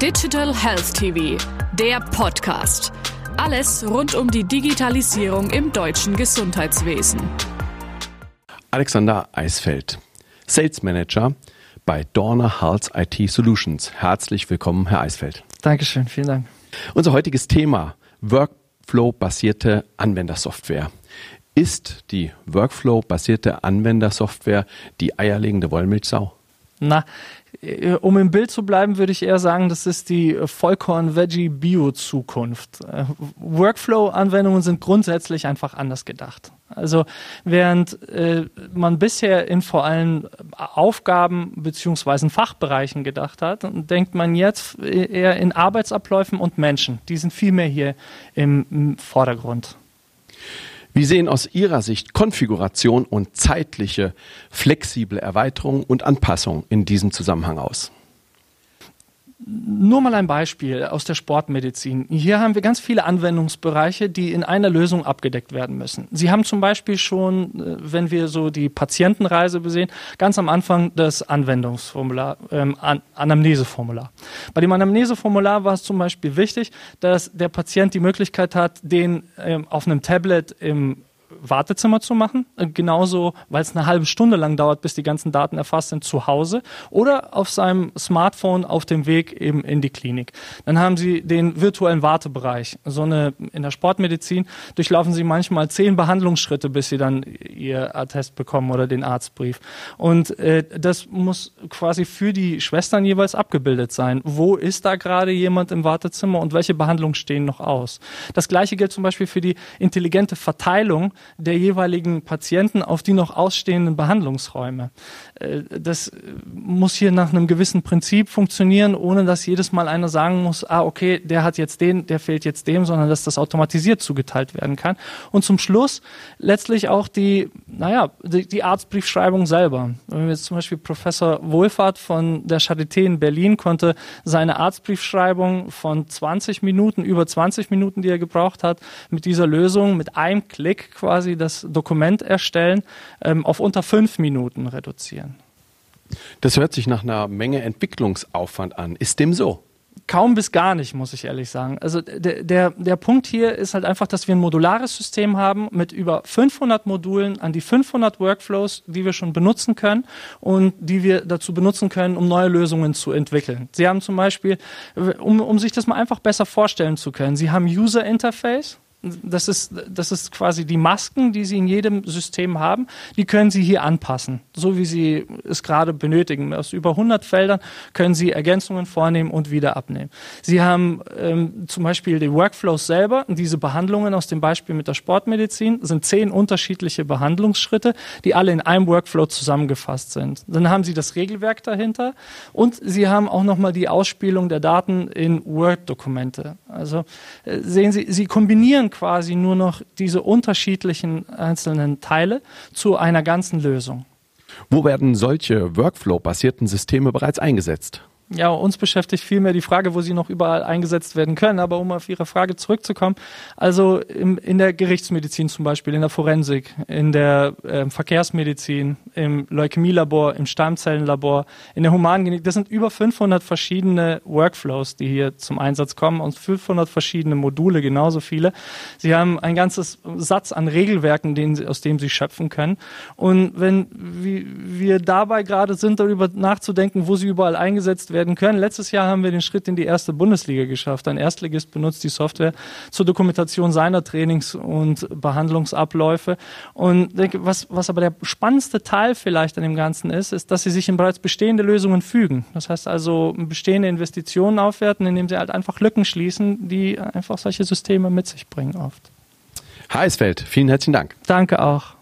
Digital Health TV, der Podcast. Alles rund um die Digitalisierung im deutschen Gesundheitswesen. Alexander Eisfeld, Sales Manager bei Dorner Health IT Solutions. Herzlich willkommen, Herr Eisfeld. Dankeschön, vielen Dank. Unser heutiges Thema Workflow-basierte Anwendersoftware. Ist die Workflow-basierte Anwendersoftware die eierlegende Wollmilchsau? Na, äh, um im Bild zu bleiben, würde ich eher sagen, das ist die Vollkorn-Veggie-Bio-Zukunft. Äh, Workflow-Anwendungen sind grundsätzlich einfach anders gedacht. Also während äh, man bisher in vor allem Aufgaben beziehungsweise Fachbereichen gedacht hat, denkt man jetzt eher in Arbeitsabläufen und Menschen. Die sind viel mehr hier im Vordergrund. Wie sehen aus Ihrer Sicht Konfiguration und zeitliche flexible Erweiterung und Anpassung in diesem Zusammenhang aus? Nur mal ein Beispiel aus der Sportmedizin. Hier haben wir ganz viele Anwendungsbereiche, die in einer Lösung abgedeckt werden müssen. Sie haben zum Beispiel schon, äh, wenn wir so die Patientenreise besehen, ganz am Anfang das Anwendungsformular, ähm, An Anamneseformular. Bei dem Anamneseformular war es zum Beispiel wichtig, dass der Patient die Möglichkeit hat, den ähm, auf einem Tablet im Wartezimmer zu machen, äh, genauso, weil es eine halbe Stunde lang dauert, bis die ganzen Daten erfasst sind, zu Hause oder auf seinem Smartphone auf dem Weg eben in die Klinik. Dann haben Sie den virtuellen Wartebereich. So eine in der Sportmedizin durchlaufen Sie manchmal zehn Behandlungsschritte, bis Sie dann Ihr Attest bekommen oder den Arztbrief. Und äh, das muss quasi für die Schwestern jeweils abgebildet sein. Wo ist da gerade jemand im Wartezimmer und welche Behandlungen stehen noch aus? Das gleiche gilt zum Beispiel für die intelligente Verteilung der jeweiligen Patienten auf die noch ausstehenden Behandlungsräume. Äh, das muss hier nach einem gewissen Prinzip funktionieren, ohne dass jedes Mal einer sagen muss, ah, okay, der hat jetzt den, der fehlt jetzt dem, sondern dass das automatisiert zugeteilt werden kann. Und zum Schluss letztlich auch die, naja, die, die Arztbriefschreibung selber. Wenn wir jetzt zum Beispiel Professor Wohlfahrt von der Charité in Berlin konnte seine Arztbriefschreibung von 20 Minuten, über 20 Minuten, die er gebraucht hat, mit dieser Lösung, mit einem Klick quasi quasi das Dokument erstellen, ähm, auf unter fünf Minuten reduzieren. Das hört sich nach einer Menge Entwicklungsaufwand an. Ist dem so? Kaum bis gar nicht, muss ich ehrlich sagen. Also der, der, der Punkt hier ist halt einfach, dass wir ein modulares System haben mit über 500 Modulen an die 500 Workflows, die wir schon benutzen können und die wir dazu benutzen können, um neue Lösungen zu entwickeln. Sie haben zum Beispiel, um, um sich das mal einfach besser vorstellen zu können, Sie haben User Interface, das ist, das ist quasi die Masken, die Sie in jedem System haben, die können Sie hier anpassen, so wie Sie es gerade benötigen. Aus über 100 Feldern können Sie Ergänzungen vornehmen und wieder abnehmen. Sie haben ähm, zum Beispiel die Workflows selber, diese Behandlungen aus dem Beispiel mit der Sportmedizin, sind zehn unterschiedliche Behandlungsschritte, die alle in einem Workflow zusammengefasst sind. Dann haben Sie das Regelwerk dahinter und Sie haben auch nochmal die Ausspielung der Daten in Word-Dokumente. Also äh, sehen Sie, Sie kombinieren quasi nur noch diese unterschiedlichen einzelnen Teile zu einer ganzen Lösung. Wo werden solche Workflow-basierten Systeme bereits eingesetzt? Ja, uns beschäftigt vielmehr die Frage, wo sie noch überall eingesetzt werden können. Aber um auf Ihre Frage zurückzukommen, also im, in der Gerichtsmedizin zum Beispiel, in der Forensik, in der äh, Verkehrsmedizin, im Leukämielabor, im Stammzellenlabor, in der Humangenetik, das sind über 500 verschiedene Workflows, die hier zum Einsatz kommen und 500 verschiedene Module, genauso viele. Sie haben ein ganzes Satz an Regelwerken, sie, aus dem Sie schöpfen können. Und wenn wir dabei gerade sind, darüber nachzudenken, wo sie überall eingesetzt werden, werden können. Letztes Jahr haben wir den Schritt in die erste Bundesliga geschafft. Ein Erstligist benutzt die Software zur Dokumentation seiner Trainings- und Behandlungsabläufe. Und was, was aber der spannendste Teil vielleicht an dem Ganzen ist, ist, dass sie sich in bereits bestehende Lösungen fügen. Das heißt also bestehende Investitionen aufwerten, indem sie halt einfach Lücken schließen, die einfach solche Systeme mit sich bringen oft. Herr Eisfeld, vielen herzlichen Dank. Danke auch.